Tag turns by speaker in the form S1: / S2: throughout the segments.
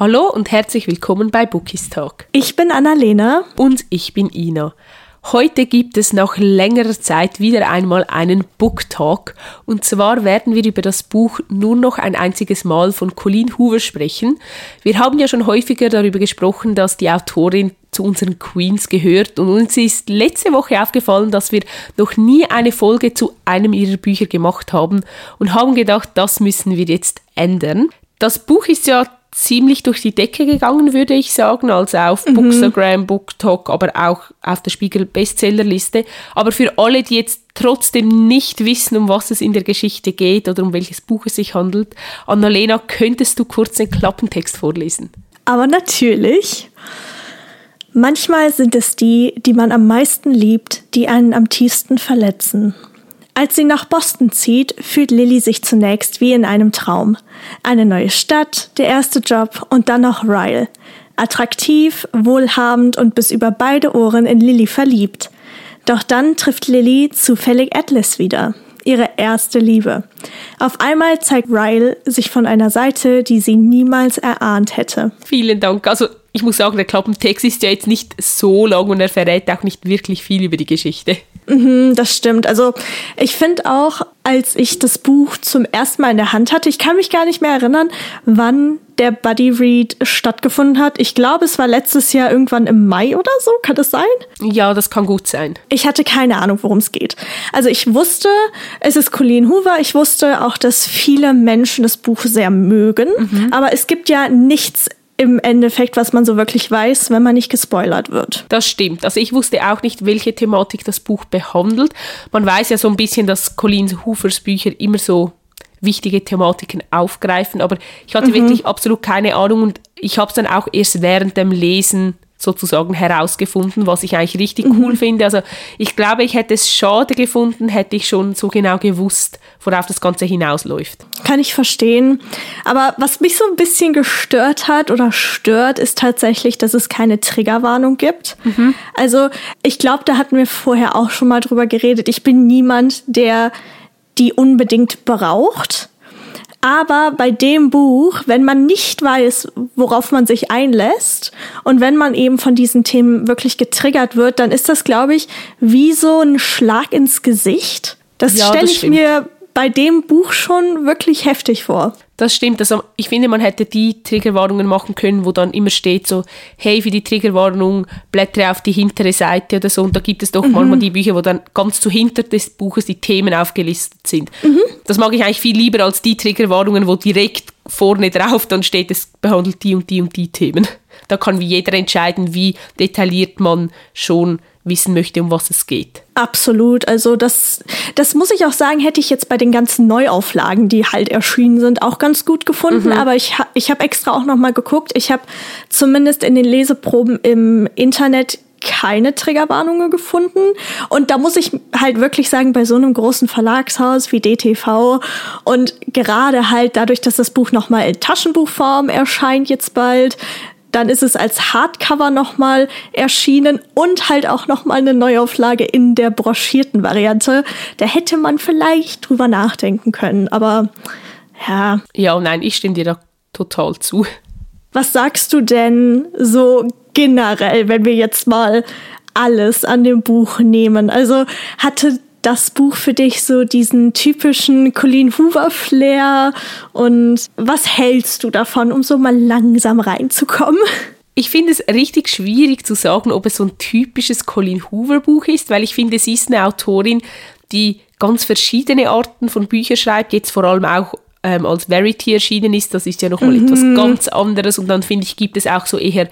S1: Hallo und herzlich willkommen bei Bookies Talk.
S2: Ich bin Annalena.
S1: Und ich bin Ina. Heute gibt es nach längerer Zeit wieder einmal einen Book Talk. Und zwar werden wir über das Buch nur noch ein einziges Mal von Colleen Hoover sprechen. Wir haben ja schon häufiger darüber gesprochen, dass die Autorin zu unseren Queens gehört. Und uns ist letzte Woche aufgefallen, dass wir noch nie eine Folge zu einem ihrer Bücher gemacht haben und haben gedacht, das müssen wir jetzt ändern. Das Buch ist ja ziemlich durch die Decke gegangen, würde ich sagen, also auf mhm. Bookstagram, BookTok, aber auch auf der Spiegel Bestsellerliste. Aber für alle, die jetzt trotzdem nicht wissen, um was es in der Geschichte geht oder um welches Buch es sich handelt, Annalena, könntest du kurz den Klappentext vorlesen?
S2: Aber natürlich. Manchmal sind es die, die man am meisten liebt, die einen am tiefsten verletzen. Als sie nach Boston zieht, fühlt Lilly sich zunächst wie in einem Traum. Eine neue Stadt, der erste Job und dann noch Ryle. Attraktiv, wohlhabend und bis über beide Ohren in Lilly verliebt. Doch dann trifft Lilly zufällig Atlas wieder, ihre erste Liebe. Auf einmal zeigt Ryle sich von einer Seite, die sie niemals erahnt hätte.
S1: Vielen Dank. Also ich muss sagen, der Klappentext ist ja jetzt nicht so lang und er verrät auch nicht wirklich viel über die Geschichte.
S2: Mhm, das stimmt. Also ich finde auch, als ich das Buch zum ersten Mal in der Hand hatte, ich kann mich gar nicht mehr erinnern, wann der Buddy Read stattgefunden hat. Ich glaube, es war letztes Jahr irgendwann im Mai oder so. Kann das sein?
S1: Ja, das kann gut sein.
S2: Ich hatte keine Ahnung, worum es geht. Also ich wusste, es ist Colleen Hoover. Ich wusste auch, dass viele Menschen das Buch sehr mögen. Mhm. Aber es gibt ja nichts im Endeffekt, was man so wirklich weiß, wenn man nicht gespoilert wird.
S1: Das stimmt. Also ich wusste auch nicht, welche Thematik das Buch behandelt. Man weiß ja so ein bisschen, dass Colleen Hoovers Bücher immer so wichtige Thematiken aufgreifen, aber ich hatte mhm. wirklich absolut keine Ahnung und ich habe es dann auch erst während dem Lesen sozusagen herausgefunden, was ich eigentlich richtig mhm. cool finde. Also ich glaube, ich hätte es schade gefunden, hätte ich schon so genau gewusst, worauf das Ganze hinausläuft.
S2: Kann ich verstehen. Aber was mich so ein bisschen gestört hat oder stört, ist tatsächlich, dass es keine Triggerwarnung gibt. Mhm. Also ich glaube, da hatten wir vorher auch schon mal drüber geredet. Ich bin niemand, der die unbedingt braucht. Aber bei dem Buch, wenn man nicht weiß, worauf man sich einlässt und wenn man eben von diesen Themen wirklich getriggert wird, dann ist das, glaube ich, wie so ein Schlag ins Gesicht. Das ja, stelle ich stimmt. mir bei dem Buch schon wirklich heftig vor.
S1: Das stimmt. Also ich finde, man hätte die Triggerwarnungen machen können, wo dann immer steht so, hey, für die Triggerwarnung blättere auf die hintere Seite oder so. Und da gibt es doch mhm. manchmal die Bücher, wo dann ganz zu hinter des Buches die Themen aufgelistet sind. Mhm. Das mag ich eigentlich viel lieber als die Triggerwarnungen, wo direkt vorne drauf dann steht, es behandelt die und die und die Themen. Da kann wie jeder entscheiden, wie detailliert man schon wissen möchte, um was es geht.
S2: Absolut. Also das, das muss ich auch sagen, hätte ich jetzt bei den ganzen Neuauflagen, die halt erschienen sind, auch ganz gut gefunden. Mhm. Aber ich, ich habe extra auch noch mal geguckt. Ich habe zumindest in den Leseproben im Internet keine Triggerwarnungen gefunden. Und da muss ich halt wirklich sagen, bei so einem großen Verlagshaus wie DTV und gerade halt dadurch, dass das Buch nochmal in Taschenbuchform erscheint jetzt bald, dann ist es als Hardcover nochmal erschienen und halt auch nochmal eine Neuauflage in der broschierten Variante. Da hätte man vielleicht drüber nachdenken können, aber ja.
S1: Ja, nein, ich stimme dir da total zu.
S2: Was sagst du denn so generell, wenn wir jetzt mal alles an dem Buch nehmen? Also hatte das Buch für dich so diesen typischen Colleen Hoover Flair und was hältst du davon, um so mal langsam reinzukommen?
S1: Ich finde es richtig schwierig zu sagen, ob es so ein typisches Colleen Hoover Buch ist, weil ich finde, sie ist eine Autorin, die ganz verschiedene Arten von Büchern schreibt, jetzt vor allem auch ähm, als Verity erschienen ist, das ist ja nochmal mhm. etwas ganz anderes. Und dann finde ich, gibt es auch so eher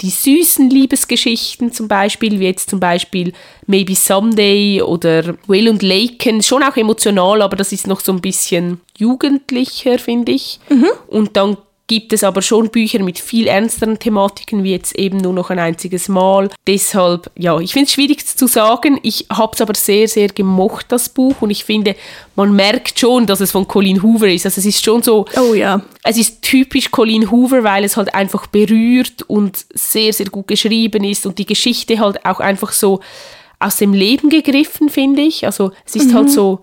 S1: die süßen Liebesgeschichten zum Beispiel, wie jetzt zum Beispiel Maybe Someday oder Will und Laken, schon auch emotional, aber das ist noch so ein bisschen jugendlicher, finde ich. Mhm. Und dann gibt es aber schon Bücher mit viel ernsteren Thematiken, wie jetzt eben nur noch ein einziges Mal. Deshalb, ja, ich finde es schwierig zu sagen. Ich habe es aber sehr, sehr gemocht, das Buch. Und ich finde, man merkt schon, dass es von Colleen Hoover ist. Also es ist schon so,
S2: oh ja.
S1: Es ist typisch Colleen Hoover, weil es halt einfach berührt und sehr, sehr gut geschrieben ist und die Geschichte halt auch einfach so aus dem Leben gegriffen, finde ich. Also es ist halt mhm. halt so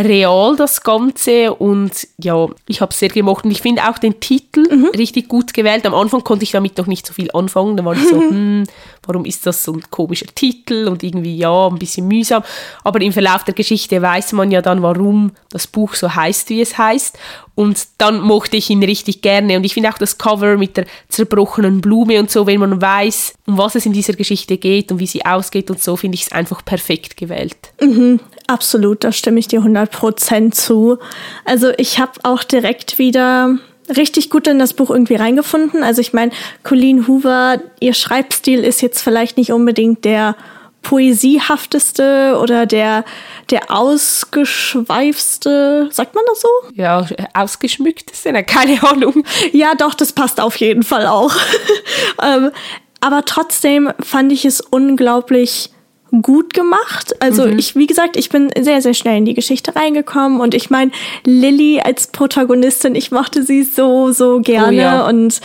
S1: real das Ganze und ja, ich habe es sehr gemocht und ich finde auch den Titel mhm. richtig gut gewählt. Am Anfang konnte ich damit noch nicht so viel anfangen, da war ich so, hm, warum ist das so ein komischer Titel und irgendwie ja, ein bisschen mühsam. Aber im Verlauf der Geschichte weiß man ja dann, warum das Buch so heißt, wie es heißt und dann mochte ich ihn richtig gerne. Und ich finde auch das Cover mit der zerbrochenen Blume und so, wenn man weiß, um was es in dieser Geschichte geht und wie sie ausgeht und so, finde ich es einfach perfekt gewählt.
S2: Mhm, absolut, da stimme ich dir 100% zu. Also ich habe auch direkt wieder richtig gut in das Buch irgendwie reingefunden. Also ich meine, Colleen Hoover, ihr Schreibstil ist jetzt vielleicht nicht unbedingt der poesiehafteste oder der, der ausgeschweifste, sagt man das so?
S1: Ja, ausgeschmückteste, keine Ahnung.
S2: Ja, doch, das passt auf jeden Fall auch. ähm, aber trotzdem fand ich es unglaublich gut gemacht. Also mhm. ich, wie gesagt, ich bin sehr, sehr schnell in die Geschichte reingekommen und ich meine, Lilly als Protagonistin, ich mochte sie so, so gerne oh, ja. und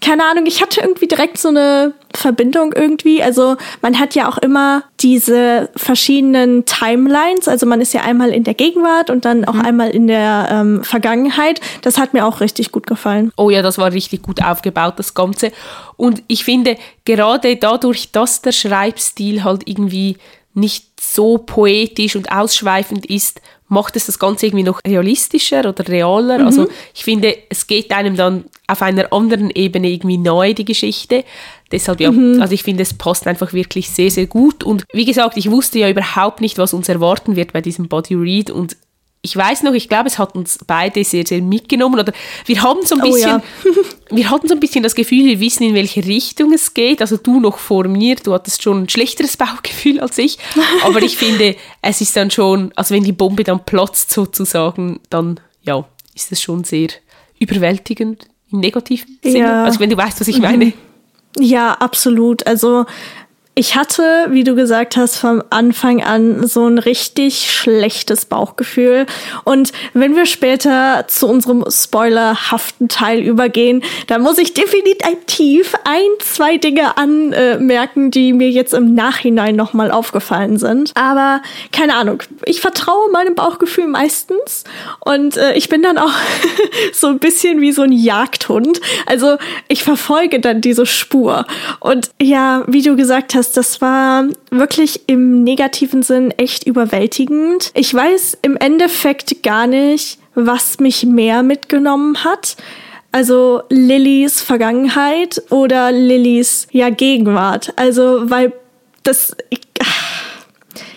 S2: keine Ahnung, ich hatte irgendwie direkt so eine Verbindung irgendwie. Also man hat ja auch immer diese verschiedenen Timelines. Also man ist ja einmal in der Gegenwart und dann auch mhm. einmal in der ähm, Vergangenheit. Das hat mir auch richtig gut gefallen.
S1: Oh ja, das war richtig gut aufgebaut, das Ganze. Und ich finde, gerade dadurch, dass der Schreibstil halt irgendwie nicht so poetisch und ausschweifend ist, macht es das Ganze irgendwie noch realistischer oder realer. Mhm. Also ich finde, es geht einem dann auf einer anderen Ebene irgendwie neu, die Geschichte. Deshalb ja, mhm. also ich finde, es passt einfach wirklich sehr, sehr gut. Und wie gesagt, ich wusste ja überhaupt nicht, was uns erwarten wird bei diesem Body Read und ich weiß noch, ich glaube, es hat uns beide sehr, sehr mitgenommen. Oder wir haben so ein bisschen, oh ja. wir hatten so ein bisschen das Gefühl, wir wissen, in welche Richtung es geht. Also du noch vor mir, du hattest schon ein schlechteres Bauchgefühl als ich. Aber ich finde, es ist dann schon, also wenn die Bombe dann platzt sozusagen, dann ja, ist es schon sehr überwältigend im negativen Sinne. Ja. Also wenn du weißt, was ich meine.
S2: Ja, absolut. Also ich hatte, wie du gesagt hast, vom Anfang an so ein richtig schlechtes Bauchgefühl. Und wenn wir später zu unserem spoilerhaften Teil übergehen, dann muss ich definitiv ein, zwei Dinge anmerken, die mir jetzt im Nachhinein nochmal aufgefallen sind. Aber keine Ahnung, ich vertraue meinem Bauchgefühl meistens. Und äh, ich bin dann auch so ein bisschen wie so ein Jagdhund. Also ich verfolge dann diese Spur. Und ja, wie du gesagt hast, das war wirklich im negativen Sinn echt überwältigend. Ich weiß im Endeffekt gar nicht, was mich mehr mitgenommen hat. Also Lillys Vergangenheit oder Lillys ja Gegenwart. Also weil das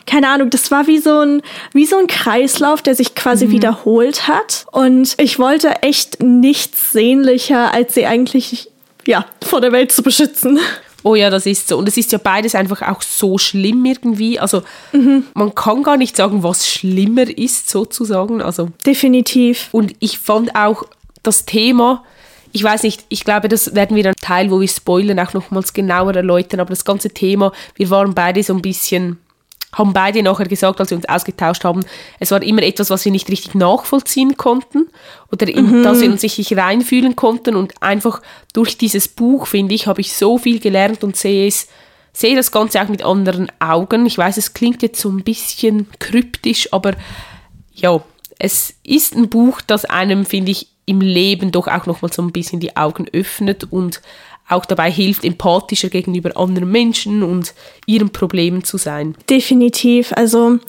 S2: keine Ahnung, das war wie so ein wie so ein Kreislauf, der sich quasi mhm. wiederholt hat und ich wollte echt nichts sehnlicher als sie eigentlich ja vor der Welt zu beschützen.
S1: Oh ja, das ist so. Und es ist ja beides einfach auch so schlimm irgendwie. Also mhm. man kann gar nicht sagen, was schlimmer ist sozusagen. Also
S2: definitiv.
S1: Und ich fand auch das Thema, ich weiß nicht, ich glaube, das werden wir dann Teil, wo wir spoilern, auch nochmals genauer erläutern. Aber das ganze Thema, wir waren beide so ein bisschen haben beide nachher gesagt, als wir uns ausgetauscht haben, es war immer etwas, was wir nicht richtig nachvollziehen konnten oder in mhm. das wir uns nicht reinfühlen konnten und einfach durch dieses Buch, finde ich, habe ich so viel gelernt und sehe es, sehe das Ganze auch mit anderen Augen. Ich weiß, es klingt jetzt so ein bisschen kryptisch, aber ja, es ist ein Buch, das einem, finde ich, im Leben doch auch nochmal so ein bisschen die Augen öffnet und auch dabei hilft, empathischer gegenüber anderen Menschen und ihren Problemen zu sein.
S2: Definitiv. Also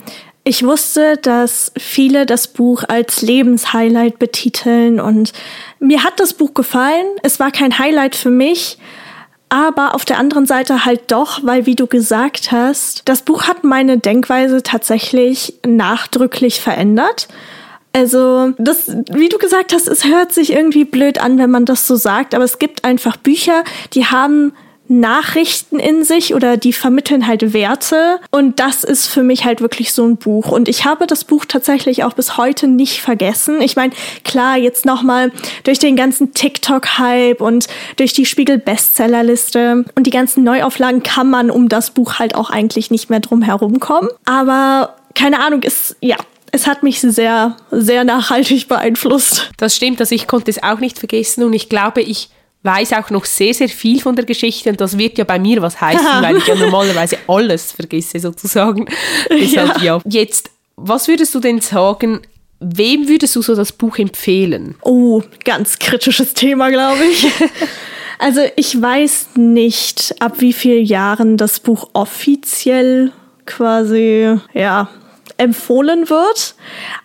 S2: ich wusste, dass viele das Buch als Lebenshighlight betiteln und mir hat das Buch gefallen. Es war kein Highlight für mich, aber auf der anderen Seite halt doch, weil wie du gesagt hast, das Buch hat meine Denkweise tatsächlich nachdrücklich verändert. Also, das, wie du gesagt hast, es hört sich irgendwie blöd an, wenn man das so sagt, aber es gibt einfach Bücher, die haben Nachrichten in sich oder die vermitteln halt Werte und das ist für mich halt wirklich so ein Buch und ich habe das Buch tatsächlich auch bis heute nicht vergessen. Ich meine, klar, jetzt nochmal durch den ganzen TikTok Hype und durch die Spiegel Bestsellerliste und die ganzen Neuauflagen kann man um das Buch halt auch eigentlich nicht mehr drum herum kommen, aber keine Ahnung, ist ja, es hat mich sehr, sehr nachhaltig beeinflusst.
S1: Das stimmt, also ich konnte es auch nicht vergessen und ich glaube, ich weiß auch noch sehr, sehr viel von der Geschichte und das wird ja bei mir was heißen, weil ich ja normalerweise alles vergesse sozusagen. Deshalb ja. ja. Jetzt was würdest du denn sagen, wem würdest du so das Buch empfehlen?
S2: Oh, ganz kritisches Thema, glaube ich. also ich weiß nicht, ab wie vielen Jahren das Buch offiziell quasi, ja, empfohlen wird.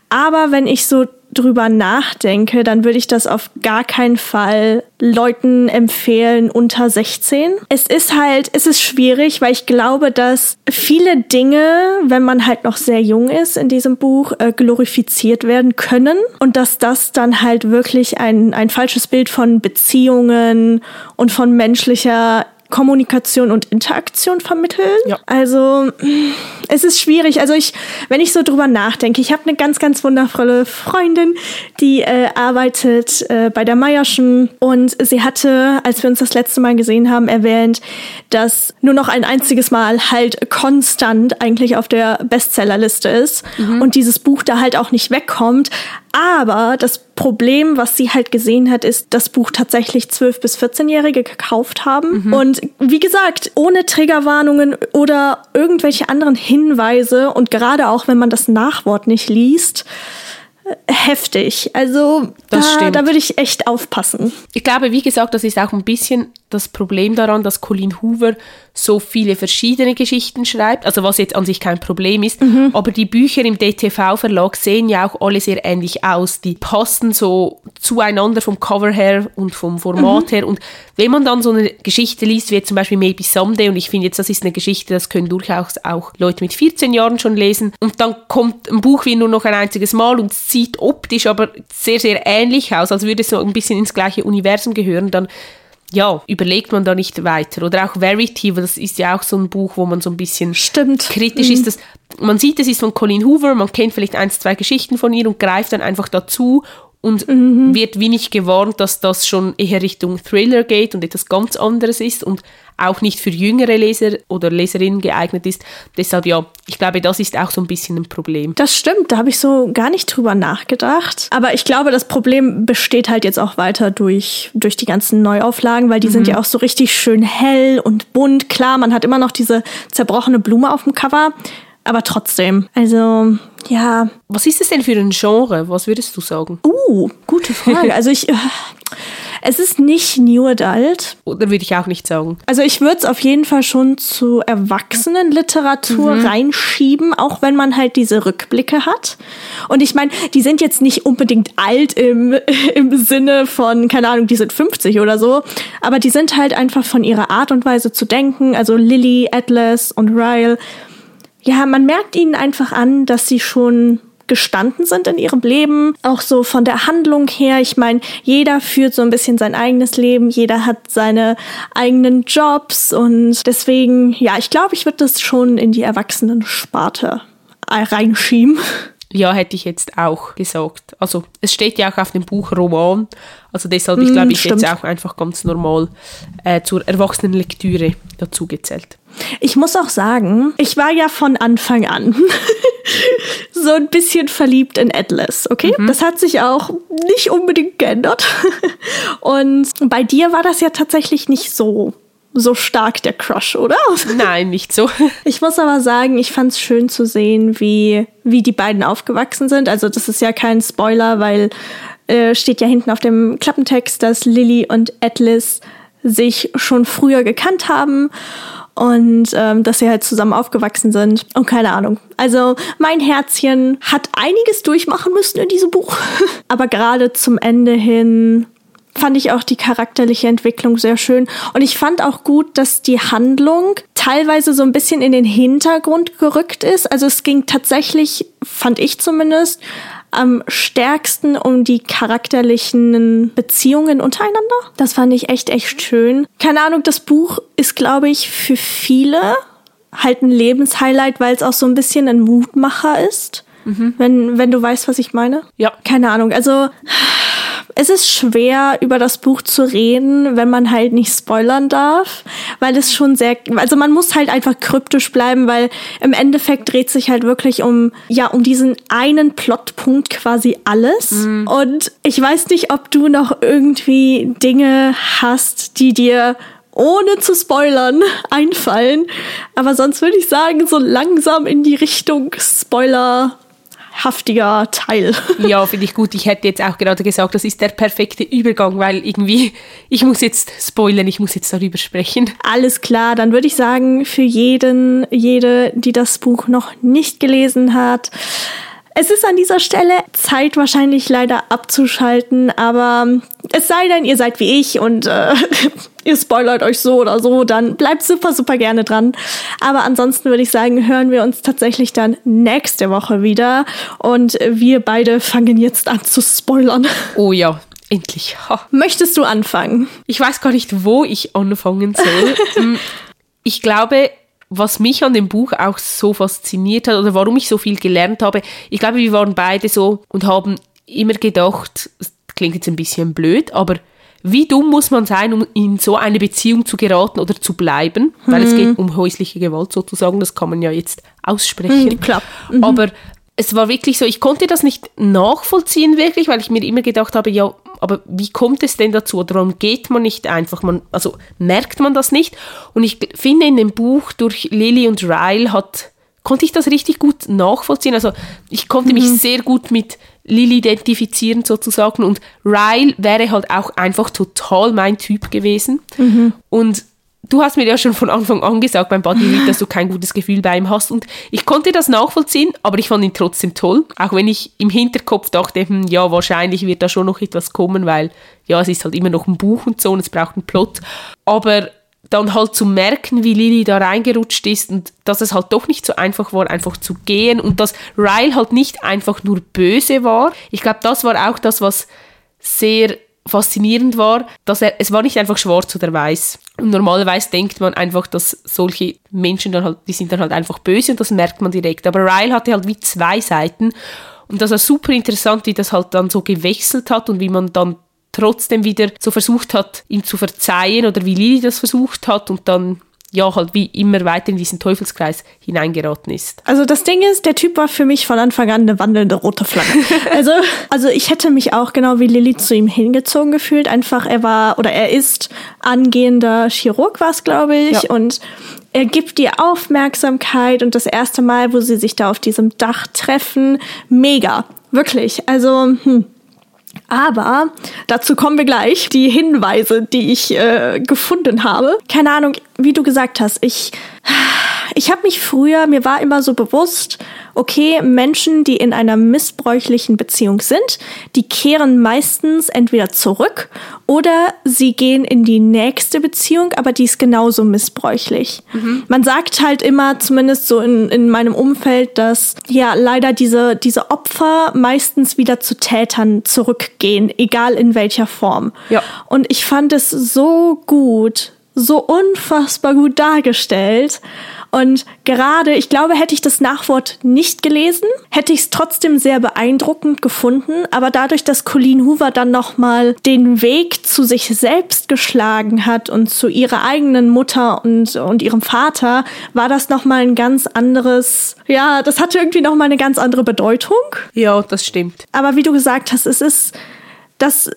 S2: Aber wenn ich so drüber nachdenke, dann würde ich das auf gar keinen Fall Leuten empfehlen unter 16. Es ist halt, es ist schwierig, weil ich glaube, dass viele Dinge, wenn man halt noch sehr jung ist in diesem Buch, äh, glorifiziert werden können und dass das dann halt wirklich ein, ein falsches Bild von Beziehungen und von menschlicher Kommunikation und Interaktion vermitteln. Ja. Also es ist schwierig. Also ich, wenn ich so drüber nachdenke, ich habe eine ganz, ganz wundervolle Freundin, die äh, arbeitet äh, bei der Meierschen und sie hatte, als wir uns das letzte Mal gesehen haben, erwähnt, dass nur noch ein einziges Mal halt konstant eigentlich auf der Bestsellerliste ist mhm. und dieses Buch da halt auch nicht wegkommt. Aber das Problem, was sie halt gesehen hat, ist, das Buch tatsächlich 12- bis 14-Jährige gekauft haben. Mhm. Und wie gesagt, ohne Triggerwarnungen oder irgendwelche anderen Hinweise und gerade auch, wenn man das Nachwort nicht liest, heftig. Also da, da würde ich echt aufpassen.
S1: Ich glaube, wie gesagt, das ist auch ein bisschen das Problem daran, dass Colleen Hoover so viele verschiedene Geschichten schreibt, also was jetzt an sich kein Problem ist, mhm. aber die Bücher im DTV-Verlag sehen ja auch alle sehr ähnlich aus. Die passen so zueinander vom Cover her und vom Format mhm. her und wenn man dann so eine Geschichte liest, wie zum Beispiel Maybe Someday und ich finde jetzt, das ist eine Geschichte, das können durchaus auch Leute mit 14 Jahren schon lesen und dann kommt ein Buch wie nur noch ein einziges Mal und sieht optisch aber sehr, sehr ähnlich aus, als würde es so ein bisschen ins gleiche Universum gehören, dann ja, überlegt man da nicht weiter. Oder auch Verity, das ist ja auch so ein Buch, wo man so ein bisschen
S2: Stimmt.
S1: kritisch mhm. ist. Dass man sieht, es ist von Colleen Hoover, man kennt vielleicht ein, zwei Geschichten von ihr und greift dann einfach dazu und mhm. wird wenig gewarnt, dass das schon eher Richtung Thriller geht und etwas ganz anderes ist und auch nicht für jüngere Leser oder Leserinnen geeignet ist. Deshalb ja, ich glaube, das ist auch so ein bisschen ein Problem.
S2: Das stimmt, da habe ich so gar nicht drüber nachgedacht. Aber ich glaube, das Problem besteht halt jetzt auch weiter durch, durch die ganzen Neuauflagen, weil die mhm. sind ja auch so richtig schön hell und bunt. Klar, man hat immer noch diese zerbrochene Blume auf dem Cover, aber trotzdem. Also, ja.
S1: Was ist es denn für ein Genre? Was würdest du sagen?
S2: Uh, gute Frage. Also ich. Äh, es ist nicht New Adult.
S1: Oder würde ich auch nicht sagen.
S2: Also ich würde es auf jeden Fall schon zu Erwachsenenliteratur mhm. reinschieben, auch wenn man halt diese Rückblicke hat. Und ich meine, die sind jetzt nicht unbedingt alt im, im Sinne von, keine Ahnung, die sind 50 oder so, aber die sind halt einfach von ihrer Art und Weise zu denken, also Lily, Atlas und Ryle, ja, man merkt ihnen einfach an, dass sie schon gestanden sind in ihrem Leben, auch so von der Handlung her. Ich meine, jeder führt so ein bisschen sein eigenes Leben, jeder hat seine eigenen Jobs und deswegen, ja, ich glaube, ich würde das schon in die Erwachsenen-Sparte reinschieben.
S1: Ja, hätte ich jetzt auch gesagt. Also es steht ja auch auf dem Buch Roman. Also deshalb, ich glaube, ich hätte es auch einfach ganz normal äh, zur Erwachsenenlektüre dazu gezählt.
S2: Ich muss auch sagen, ich war ja von Anfang an so ein bisschen verliebt in Atlas, okay? Mhm. Das hat sich auch nicht unbedingt geändert. Und bei dir war das ja tatsächlich nicht so so stark der Crush, oder?
S1: Nein, nicht so.
S2: Ich muss aber sagen, ich fand es schön zu sehen, wie, wie die beiden aufgewachsen sind. Also das ist ja kein Spoiler, weil äh, steht ja hinten auf dem Klappentext, dass Lily und Atlas sich schon früher gekannt haben und ähm, dass sie halt zusammen aufgewachsen sind. Und keine Ahnung. Also mein Herzchen hat einiges durchmachen müssen in diesem Buch. Aber gerade zum Ende hin fand ich auch die charakterliche Entwicklung sehr schön. Und ich fand auch gut, dass die Handlung teilweise so ein bisschen in den Hintergrund gerückt ist. Also es ging tatsächlich, fand ich zumindest, am stärksten um die charakterlichen Beziehungen untereinander. Das fand ich echt, echt schön. Keine Ahnung, das Buch ist, glaube ich, für viele halt ein Lebenshighlight, weil es auch so ein bisschen ein Mutmacher ist. Mhm. Wenn, wenn du weißt, was ich meine.
S1: Ja.
S2: Keine Ahnung. Also es ist schwer, über das Buch zu reden, wenn man halt nicht spoilern darf, weil es schon sehr, also man muss halt einfach kryptisch bleiben, weil im Endeffekt dreht sich halt wirklich um, ja, um diesen einen Plotpunkt quasi alles. Mhm. Und ich weiß nicht, ob du noch irgendwie Dinge hast, die dir ohne zu spoilern einfallen. Aber sonst würde ich sagen, so langsam in die Richtung Spoiler haftiger Teil.
S1: Ja, finde ich gut. Ich hätte jetzt auch gerade gesagt, das ist der perfekte Übergang, weil irgendwie, ich muss jetzt spoilern, ich muss jetzt darüber sprechen.
S2: Alles klar, dann würde ich sagen, für jeden, jede, die das Buch noch nicht gelesen hat, es ist an dieser Stelle Zeit wahrscheinlich leider abzuschalten, aber es sei denn, ihr seid wie ich und äh, ihr spoilert euch so oder so, dann bleibt super, super gerne dran. Aber ansonsten würde ich sagen, hören wir uns tatsächlich dann nächste Woche wieder und wir beide fangen jetzt an zu spoilern.
S1: Oh ja, endlich. Ha.
S2: Möchtest du anfangen?
S1: Ich weiß gar nicht, wo ich anfangen soll. Hm, ich glaube, was mich an dem Buch auch so fasziniert hat oder warum ich so viel gelernt habe, ich glaube, wir waren beide so und haben immer gedacht, das klingt jetzt ein bisschen blöd, aber wie dumm muss man sein, um in so eine Beziehung zu geraten oder zu bleiben? Mhm. Weil es hm. geht um häusliche Gewalt sozusagen, das kann man ja jetzt aussprechen. Mhm,
S2: klar.
S1: Mhm. Aber es war wirklich so, ich konnte das nicht nachvollziehen wirklich, weil ich mir immer gedacht habe, ja, aber wie kommt es denn dazu? Oder warum geht man nicht einfach? Man, also merkt man das nicht? Und ich finde in dem Buch durch Lily und Ryle hat, konnte ich das richtig gut nachvollziehen. Also ich konnte mhm. mich sehr gut mit Lily identifizieren sozusagen und Ryle wäre halt auch einfach total mein Typ gewesen. Mhm. Und du hast mir ja schon von Anfang an gesagt beim Read, dass du kein gutes Gefühl bei ihm hast. Und ich konnte das nachvollziehen, aber ich fand ihn trotzdem toll, auch wenn ich im Hinterkopf dachte, hm, ja, wahrscheinlich wird da schon noch etwas kommen, weil ja, es ist halt immer noch ein Buch und so und es braucht einen Plot, aber dann halt zu merken, wie Lily da reingerutscht ist und dass es halt doch nicht so einfach war, einfach zu gehen und dass Ryle halt nicht einfach nur böse war. Ich glaube, das war auch das, was sehr faszinierend war, dass er, es war nicht einfach schwarz oder weiß. Und normalerweise denkt man einfach, dass solche Menschen dann halt, die sind dann halt einfach böse und das merkt man direkt. Aber Ryle hatte halt wie zwei Seiten und das war super interessant, wie das halt dann so gewechselt hat und wie man dann trotzdem wieder so versucht hat, ihm zu verzeihen oder wie Lili das versucht hat und dann ja, halt wie immer weiter in diesen Teufelskreis hineingeraten ist.
S2: Also das Ding ist, der Typ war für mich von Anfang an eine wandelnde rote Flagge. also, also ich hätte mich auch genau wie Lilly zu ihm hingezogen gefühlt. Einfach, er war oder er ist angehender Chirurg, war es, glaube ich. Ja. Und er gibt dir Aufmerksamkeit und das erste Mal, wo sie sich da auf diesem Dach treffen, mega. Wirklich. Also, hm. Aber dazu kommen wir gleich. Die Hinweise, die ich äh, gefunden habe. Keine Ahnung, wie du gesagt hast, ich ich habe mich früher, mir war immer so bewusst, okay, Menschen, die in einer missbräuchlichen Beziehung sind, die kehren meistens entweder zurück oder sie gehen in die nächste Beziehung, aber die ist genauso missbräuchlich. Mhm. Man sagt halt immer, zumindest so in, in meinem Umfeld, dass ja leider diese, diese Opfer meistens wieder zu Tätern zurückgehen, egal in welcher Form. Ja. Und ich fand es so gut, so unfassbar gut dargestellt. Und gerade, ich glaube, hätte ich das Nachwort nicht gelesen, hätte ich es trotzdem sehr beeindruckend gefunden. Aber dadurch, dass Colleen Hoover dann nochmal den Weg zu sich selbst geschlagen hat und zu ihrer eigenen Mutter und, und ihrem Vater, war das nochmal ein ganz anderes, ja, das hatte irgendwie nochmal eine ganz andere Bedeutung.
S1: Ja, das stimmt.
S2: Aber wie du gesagt hast, es ist das,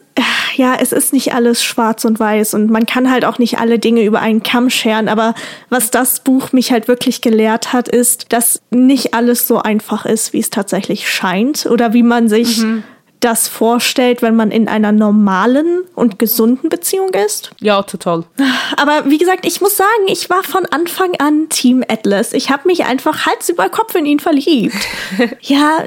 S2: ja, es ist nicht alles schwarz und weiß und man kann halt auch nicht alle Dinge über einen Kamm scheren, aber was das Buch mich halt wirklich gelehrt hat, ist, dass nicht alles so einfach ist, wie es tatsächlich scheint oder wie man sich mhm. das vorstellt, wenn man in einer normalen und gesunden Beziehung ist.
S1: Ja, total.
S2: Aber wie gesagt, ich muss sagen, ich war von Anfang an Team Atlas. Ich habe mich einfach Hals über Kopf in ihn verliebt. ja,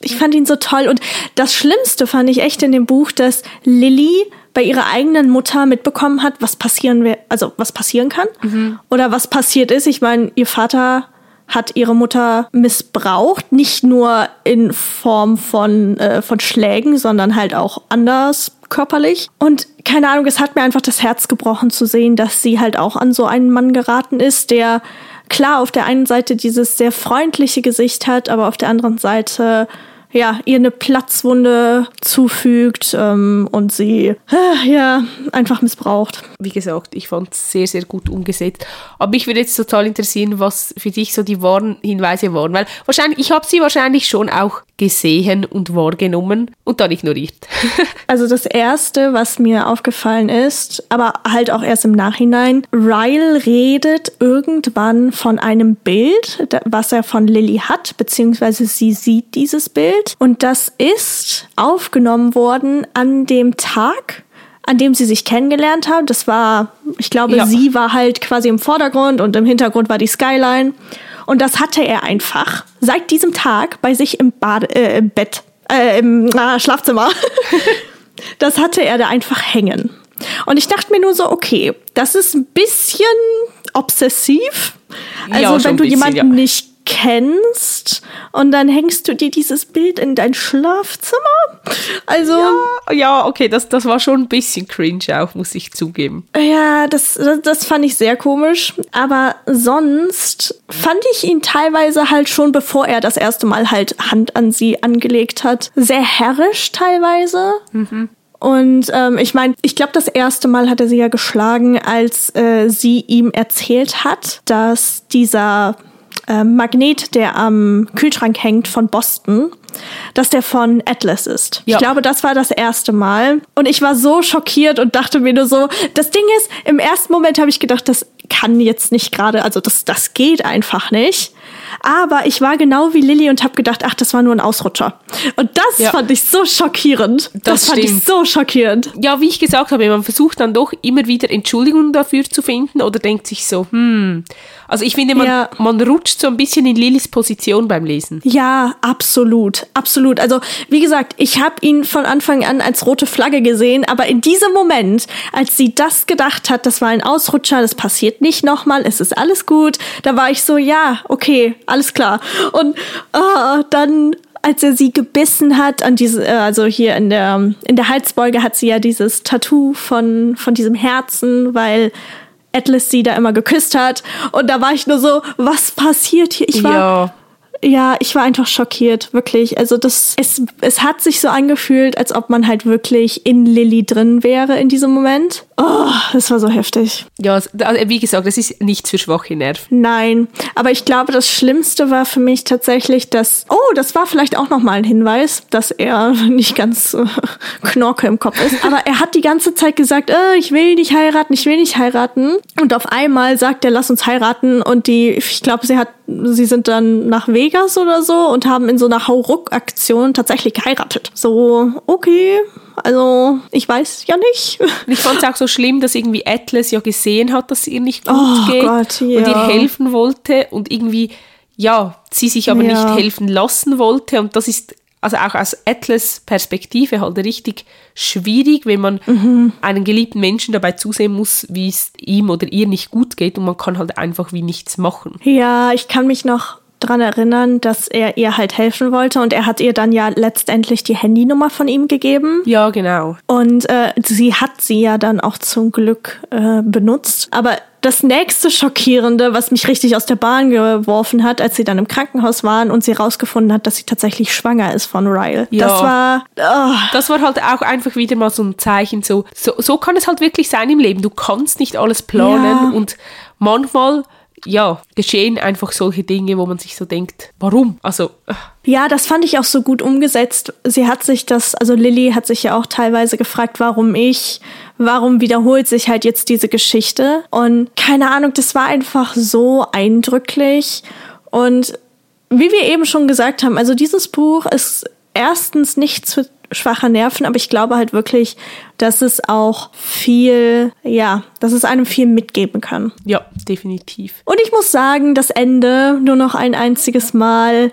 S2: ich fand ihn so toll. Und das Schlimmste fand ich echt in dem Buch, dass Lilly bei ihrer eigenen Mutter mitbekommen hat, was passieren wir, also was passieren kann mhm. oder was passiert ist. Ich meine, ihr Vater hat ihre Mutter missbraucht, nicht nur in Form von, äh, von Schlägen, sondern halt auch anders körperlich. Und keine Ahnung, es hat mir einfach das Herz gebrochen zu sehen, dass sie halt auch an so einen Mann geraten ist, der klar auf der einen Seite dieses sehr freundliche Gesicht hat, aber auf der anderen Seite ja, ihr eine Platzwunde zufügt ähm, und sie äh, ja einfach missbraucht.
S1: Wie gesagt, ich fand es sehr, sehr gut umgesetzt. Aber mich würde jetzt total interessieren, was für dich so die wahren Hinweise waren. Weil wahrscheinlich, ich habe sie wahrscheinlich schon auch gesehen und wahrgenommen und dann ignoriert.
S2: Also das Erste, was mir aufgefallen ist, aber halt auch erst im Nachhinein, Ryle redet irgendwann von einem Bild, was er von Lilly hat, beziehungsweise sie sieht dieses Bild. Und das ist aufgenommen worden an dem Tag, an dem sie sich kennengelernt haben. Das war, ich glaube, ja. sie war halt quasi im Vordergrund und im Hintergrund war die Skyline. Und das hatte er einfach seit diesem Tag bei sich im, Bade, äh, im Bett, äh, im äh, Schlafzimmer. das hatte er da einfach hängen. Und ich dachte mir nur so, okay, das ist ein bisschen obsessiv. Also ja, wenn du bisschen, jemanden ja. nicht kennst und dann hängst du dir dieses Bild in dein Schlafzimmer. Also.
S1: Ja, ja, okay, das, das war schon ein bisschen cringe auch, muss ich zugeben.
S2: Ja, das, das, das fand ich sehr komisch. Aber sonst fand ich ihn teilweise halt schon, bevor er das erste Mal halt Hand an sie angelegt hat, sehr herrisch teilweise. Mhm. Und ähm, ich meine, ich glaube, das erste Mal hat er sie ja geschlagen, als äh, sie ihm erzählt hat, dass dieser äh, Magnet, der am Kühlschrank hängt von Boston, dass der von Atlas ist. Ja. Ich glaube, das war das erste Mal. Und ich war so schockiert und dachte mir nur so, das Ding ist, im ersten Moment habe ich gedacht, das kann jetzt nicht gerade, also das, das geht einfach nicht. Aber ich war genau wie Lilly und habe gedacht, ach, das war nur ein Ausrutscher. Und das ja. fand ich so schockierend. Das, das fand ich so schockierend.
S1: Ja, wie ich gesagt habe, man versucht dann doch immer wieder Entschuldigungen dafür zu finden oder denkt sich so, hm. Also ich finde, man, ja. man rutscht so ein bisschen in Lillys Position beim Lesen.
S2: Ja, absolut, absolut. Also wie gesagt, ich habe ihn von Anfang an als rote Flagge gesehen, aber in diesem Moment, als sie das gedacht hat, das war ein Ausrutscher, das passiert nicht nochmal, es ist alles gut, da war ich so, ja, okay, alles klar. Und uh, dann als er sie gebissen hat an diese, äh, also hier in der in der Halsbeuge hat sie ja dieses Tattoo von von diesem Herzen, weil Atlas sie da immer geküsst hat und da war ich nur so, was passiert hier? Ich war ja. Ja, ich war einfach schockiert, wirklich. Also das, es, es hat sich so angefühlt, als ob man halt wirklich in Lilly drin wäre in diesem Moment. Oh, das war so heftig.
S1: Ja, wie gesagt, das ist nichts für schwache Nerven.
S2: Nein, aber ich glaube, das Schlimmste war für mich tatsächlich, dass, oh, das war vielleicht auch nochmal ein Hinweis, dass er nicht ganz äh, Knorke im Kopf ist. Aber er hat die ganze Zeit gesagt, äh, ich will nicht heiraten, ich will nicht heiraten. Und auf einmal sagt er, lass uns heiraten. Und die, ich glaube, sie hat, sie sind dann nach Vegas oder so und haben in so einer Hauruck-Aktion tatsächlich geheiratet. So, okay, also ich weiß ja nicht.
S1: Ich fand es auch so schlimm, dass irgendwie Atlas ja gesehen hat, dass es ihr nicht gut oh geht Gott, ja. und ihr helfen wollte und irgendwie, ja, sie sich aber ja. nicht helfen lassen wollte. Und das ist also auch aus Atlas Perspektive halt richtig schwierig, wenn man mhm. einen geliebten Menschen dabei zusehen muss, wie es ihm oder ihr nicht gut geht und man kann halt einfach wie nichts machen.
S2: Ja, ich kann mich noch dran erinnern, dass er ihr halt helfen wollte und er hat ihr dann ja letztendlich die Handynummer von ihm gegeben.
S1: Ja, genau.
S2: Und äh, sie hat sie ja dann auch zum Glück äh, benutzt. Aber das nächste Schockierende, was mich richtig aus der Bahn geworfen hat, als sie dann im Krankenhaus waren und sie rausgefunden hat, dass sie tatsächlich schwanger ist von Ryle. Ja. Das war.
S1: Oh. Das war halt auch einfach wieder mal so ein Zeichen. So, so, so kann es halt wirklich sein im Leben. Du kannst nicht alles planen ja. und manchmal ja, geschehen einfach solche Dinge, wo man sich so denkt, warum? Also.
S2: Ja, das fand ich auch so gut umgesetzt. Sie hat sich das, also Lilly hat sich ja auch teilweise gefragt, warum ich, warum wiederholt sich halt jetzt diese Geschichte? Und keine Ahnung, das war einfach so eindrücklich. Und wie wir eben schon gesagt haben, also dieses Buch ist erstens nichts für schwache Nerven, aber ich glaube halt wirklich, dass es auch viel, ja, dass es einem viel mitgeben kann.
S1: Ja, definitiv.
S2: Und ich muss sagen, das Ende nur noch ein einziges Mal.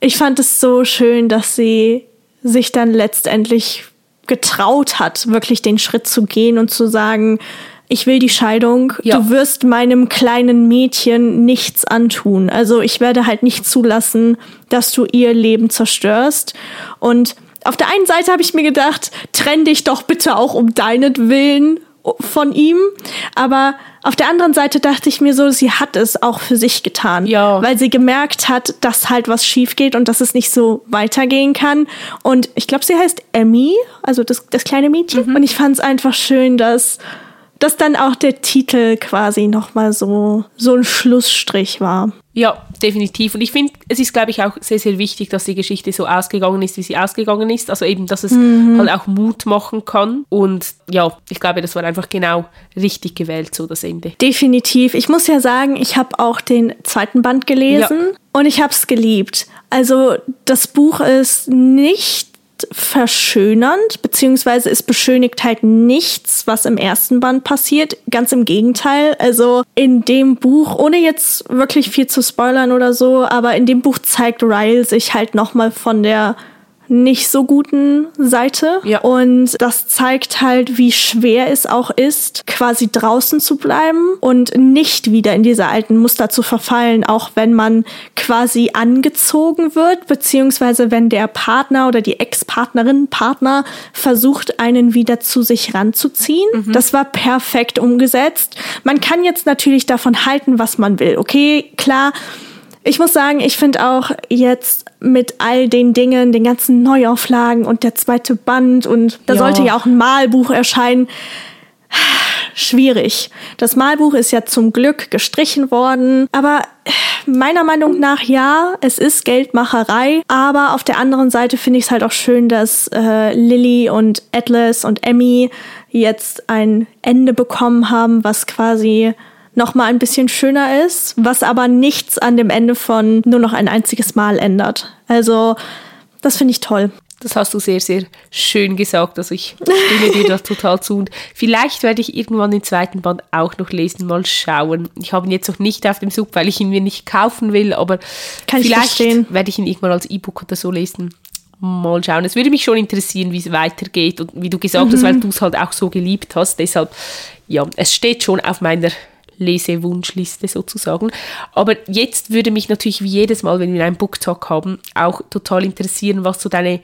S2: Ich fand es so schön, dass sie sich dann letztendlich getraut hat, wirklich den Schritt zu gehen und zu sagen, ich will die Scheidung. Ja. Du wirst meinem kleinen Mädchen nichts antun. Also ich werde halt nicht zulassen, dass du ihr Leben zerstörst. Und auf der einen Seite habe ich mir gedacht, trenn dich doch bitte auch um deinetwillen von ihm. Aber auf der anderen Seite dachte ich mir so, sie hat es auch für sich getan. Ja. Weil sie gemerkt hat, dass halt was schief geht und dass es nicht so weitergehen kann. Und ich glaube, sie heißt Emmy, also das, das kleine Mädchen. Mhm. Und ich fand es einfach schön, dass dass dann auch der Titel quasi nochmal so, so ein Schlussstrich war.
S1: Ja, definitiv. Und ich finde, es ist, glaube ich, auch sehr, sehr wichtig, dass die Geschichte so ausgegangen ist, wie sie ausgegangen ist. Also eben, dass es mhm. halt auch Mut machen kann. Und ja, ich glaube, das war einfach genau richtig gewählt, so das Ende.
S2: Definitiv. Ich muss ja sagen, ich habe auch den zweiten Band gelesen ja. und ich habe es geliebt. Also das Buch ist nicht verschönernd, beziehungsweise es beschönigt halt nichts, was im ersten Band passiert. Ganz im Gegenteil. Also in dem Buch, ohne jetzt wirklich viel zu spoilern oder so, aber in dem Buch zeigt Ryle sich halt nochmal von der nicht so guten Seite. Ja. Und das zeigt halt, wie schwer es auch ist, quasi draußen zu bleiben und nicht wieder in diese alten Muster zu verfallen, auch wenn man quasi angezogen wird, beziehungsweise wenn der Partner oder die Ex-Partnerin, Partner versucht, einen wieder zu sich ranzuziehen. Mhm. Das war perfekt umgesetzt. Man kann jetzt natürlich davon halten, was man will. Okay, klar ich muss sagen, ich finde auch jetzt mit all den Dingen, den ganzen Neuauflagen und der zweite Band und da ja. sollte ja auch ein Malbuch erscheinen. Schwierig. Das Malbuch ist ja zum Glück gestrichen worden, aber meiner Meinung nach ja, es ist Geldmacherei, aber auf der anderen Seite finde ich es halt auch schön, dass äh, Lily und Atlas und Emmy jetzt ein Ende bekommen haben, was quasi noch mal ein bisschen schöner ist, was aber nichts an dem Ende von nur noch ein einziges Mal ändert. Also, das finde ich toll.
S1: Das hast du sehr, sehr schön gesagt. Also ich stimme dir das total zu. Und vielleicht werde ich irgendwann den zweiten Band auch noch lesen, mal schauen. Ich habe ihn jetzt noch nicht auf dem Sub, weil ich ihn mir nicht kaufen will, aber Kann vielleicht werde ich ihn irgendwann als E-Book oder so lesen. Mal schauen. Es würde mich schon interessieren, wie es weitergeht und wie du gesagt mhm. hast, weil du es halt auch so geliebt hast. Deshalb, ja, es steht schon auf meiner Lesewunschliste sozusagen. Aber jetzt würde mich natürlich wie jedes Mal, wenn wir einen Booktalk haben, auch total interessieren, was so deine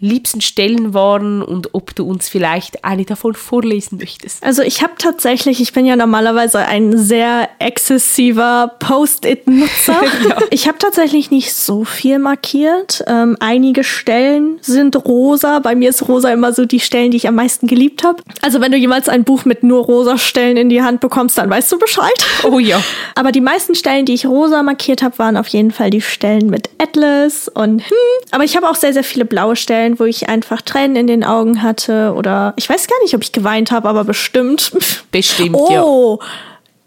S1: liebsten Stellen waren und ob du uns vielleicht eine davon vorlesen möchtest.
S2: Also ich habe tatsächlich, ich bin ja normalerweise ein sehr exzessiver Post-it-Nutzer. ja. Ich habe tatsächlich nicht so viel markiert. Ähm, einige Stellen sind rosa. Bei mir ist rosa immer so die Stellen, die ich am meisten geliebt habe. Also wenn du jemals ein Buch mit nur rosa Stellen in die Hand bekommst, dann weißt du Bescheid.
S1: Oh ja.
S2: Aber die meisten Stellen, die ich rosa markiert habe, waren auf jeden Fall die Stellen mit Atlas und hm. Aber ich habe auch sehr, sehr viele blaue Stellen Stellen, wo ich einfach Tränen in den Augen hatte oder ich weiß gar nicht, ob ich geweint habe, aber bestimmt.
S1: Bestimmt,
S2: oh, ja.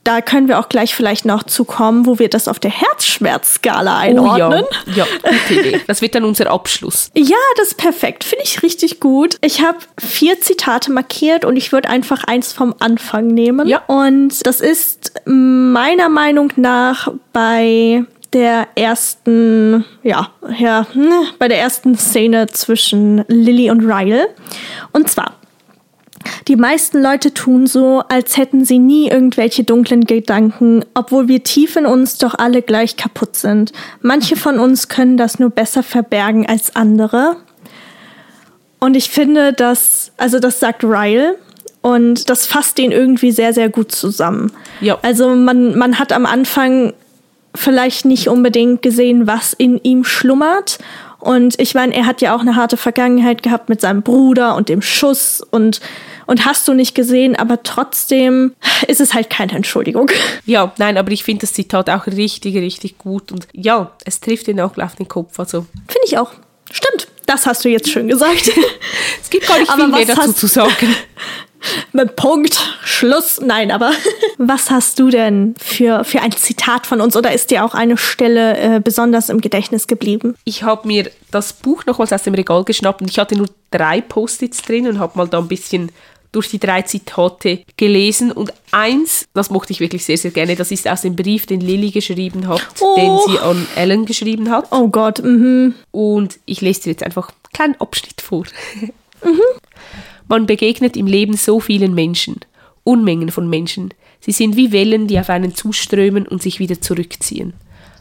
S2: Da können wir auch gleich vielleicht noch zukommen, wo wir das auf der Herzschmerzskala einordnen.
S1: Oh, ja. ja, gute Idee. Das wird dann unser Abschluss.
S2: Ja, das ist perfekt. Finde ich richtig gut. Ich habe vier Zitate markiert und ich würde einfach eins vom Anfang nehmen. Ja. Und das ist meiner Meinung nach bei der ersten, ja, ja, hm, bei der ersten Szene zwischen Lily und Ryle. Und zwar, die meisten Leute tun so, als hätten sie nie irgendwelche dunklen Gedanken, obwohl wir tief in uns doch alle gleich kaputt sind. Manche von uns können das nur besser verbergen als andere. Und ich finde, dass, also das sagt Ryle, und das fasst den irgendwie sehr, sehr gut zusammen. Ja. Also man, man hat am Anfang vielleicht nicht unbedingt gesehen, was in ihm schlummert. Und ich meine, er hat ja auch eine harte Vergangenheit gehabt mit seinem Bruder und dem Schuss und und hast du nicht gesehen, aber trotzdem ist es halt keine Entschuldigung.
S1: Ja, nein, aber ich finde das Zitat auch richtig, richtig gut und ja, es trifft ihn auch auf den Kopf. Also
S2: finde ich auch. Stimmt, das hast du jetzt schön gesagt.
S1: es gibt gar nicht aber viel mehr dazu zu sagen.
S2: Mit Punkt, Schluss. Nein, aber was hast du denn für, für ein Zitat von uns oder ist dir auch eine Stelle äh, besonders im Gedächtnis geblieben?
S1: Ich habe mir das Buch nochmals aus dem Regal geschnappt und ich hatte nur drei Post-its drin und habe mal da ein bisschen durch die drei Zitate gelesen und eins, das mochte ich wirklich sehr, sehr gerne, das ist aus dem Brief, den Lilly geschrieben hat, oh. den sie an Ellen geschrieben hat.
S2: Oh Gott, mhm.
S1: Und ich lese dir jetzt einfach einen kleinen Abschnitt vor. Mhm. Man begegnet im Leben so vielen Menschen, Unmengen von Menschen. Sie sind wie Wellen, die auf einen zuströmen und sich wieder zurückziehen.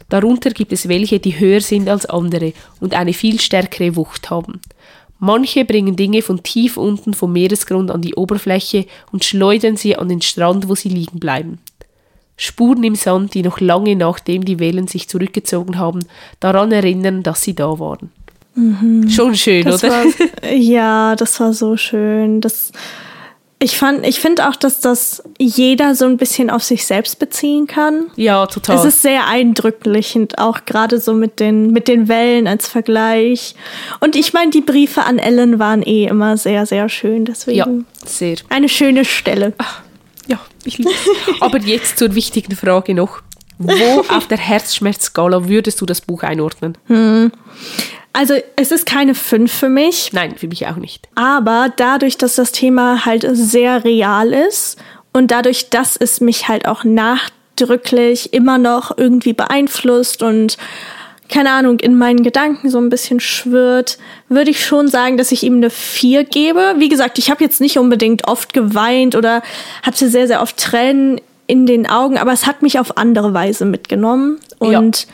S1: Darunter gibt es welche, die höher sind als andere und eine viel stärkere Wucht haben. Manche bringen Dinge von tief unten vom Meeresgrund an die Oberfläche und schleudern sie an den Strand, wo sie liegen bleiben. Spuren im Sand, die noch lange nachdem die Wellen sich zurückgezogen haben, daran erinnern, dass sie da waren. Mhm. Schon schön,
S2: das
S1: oder?
S2: War, ja, das war so schön. Das, ich fand, ich finde auch, dass das jeder so ein bisschen auf sich selbst beziehen kann.
S1: Ja, total.
S2: Es ist sehr eindrücklich und auch gerade so mit den, mit den Wellen als Vergleich. Und ich meine, die Briefe an Ellen waren eh immer sehr, sehr schön. Deswegen
S1: ja, sehr.
S2: eine schöne Stelle. Ach,
S1: ja, ich liebe Aber jetzt zur wichtigen Frage noch. Wo auf der Herzschmerzskala würdest du das Buch einordnen?
S2: Hm. Also es ist keine 5 für mich.
S1: Nein, für mich auch nicht.
S2: Aber dadurch, dass das Thema halt sehr real ist und dadurch, dass es mich halt auch nachdrücklich immer noch irgendwie beeinflusst und keine Ahnung, in meinen Gedanken so ein bisschen schwirrt, würde ich schon sagen, dass ich ihm eine 4 gebe. Wie gesagt, ich habe jetzt nicht unbedingt oft geweint oder hatte sehr, sehr oft Tränen in den Augen, aber es hat mich auf andere Weise mitgenommen. Und ja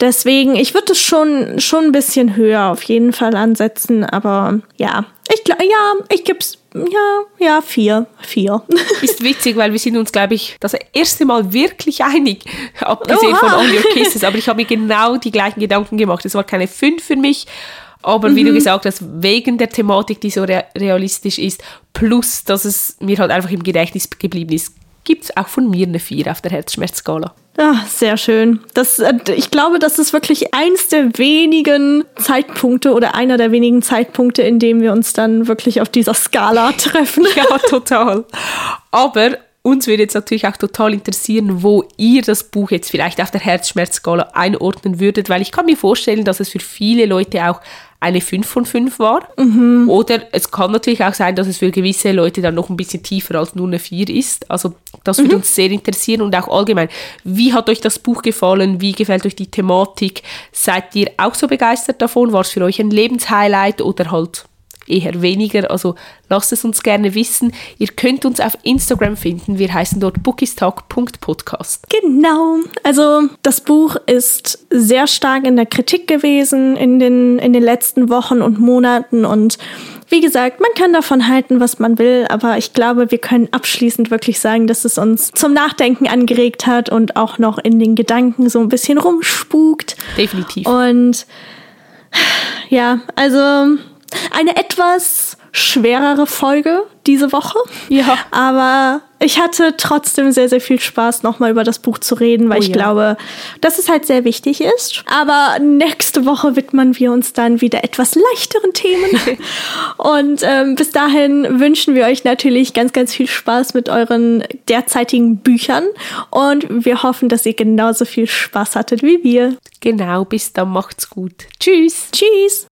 S2: Deswegen, ich würde es schon, schon ein bisschen höher auf jeden Fall ansetzen, aber ja, ich glaube, ja, ich gebe es, ja, ja, vier, vier.
S1: Ist witzig, weil wir sind uns, glaube ich, das erste Mal wirklich einig, abgesehen Oha. von All Your Kisses, aber ich habe mir genau die gleichen Gedanken gemacht. Es war keine fünf für mich, aber wie mhm. du gesagt hast, wegen der Thematik, die so realistisch ist, plus, dass es mir halt einfach im Gedächtnis geblieben ist, gibt es auch von mir eine 4 auf der Herzschmerzskala.
S2: Ah, sehr schön. Das, äh, ich glaube, das ist wirklich eins der wenigen Zeitpunkte oder einer der wenigen Zeitpunkte, in dem wir uns dann wirklich auf dieser Skala treffen.
S1: Ja, total. Aber uns würde jetzt natürlich auch total interessieren, wo ihr das Buch jetzt vielleicht auf der Herzschmerzskala einordnen würdet, weil ich kann mir vorstellen, dass es für viele Leute auch eine 5 von 5 war. Mhm. Oder es kann natürlich auch sein, dass es für gewisse Leute dann noch ein bisschen tiefer als nur eine 4 ist. Also das würde mhm. uns sehr interessieren und auch allgemein. Wie hat euch das Buch gefallen? Wie gefällt euch die Thematik? Seid ihr auch so begeistert davon? War es für euch ein Lebenshighlight oder halt eher weniger. Also lasst es uns gerne wissen. Ihr könnt uns auf Instagram finden. Wir heißen dort bookistalk.podcast.
S2: Genau. Also das Buch ist sehr stark in der Kritik gewesen in den, in den letzten Wochen und Monaten und wie gesagt, man kann davon halten, was man will, aber ich glaube, wir können abschließend wirklich sagen, dass es uns zum Nachdenken angeregt hat und auch noch in den Gedanken so ein bisschen rumspukt.
S1: Definitiv.
S2: Und ja, also eine etwas schwerere Folge diese Woche.
S1: Ja.
S2: Aber ich hatte trotzdem sehr, sehr viel Spaß, nochmal über das Buch zu reden, weil oh, ich ja. glaube, dass es halt sehr wichtig ist. Aber nächste Woche widmen wir uns dann wieder etwas leichteren Themen. Und ähm, bis dahin wünschen wir euch natürlich ganz, ganz viel Spaß mit euren derzeitigen Büchern. Und wir hoffen, dass ihr genauso viel Spaß hattet wie wir.
S1: Genau, bis dann macht's gut. Tschüss.
S2: Tschüss.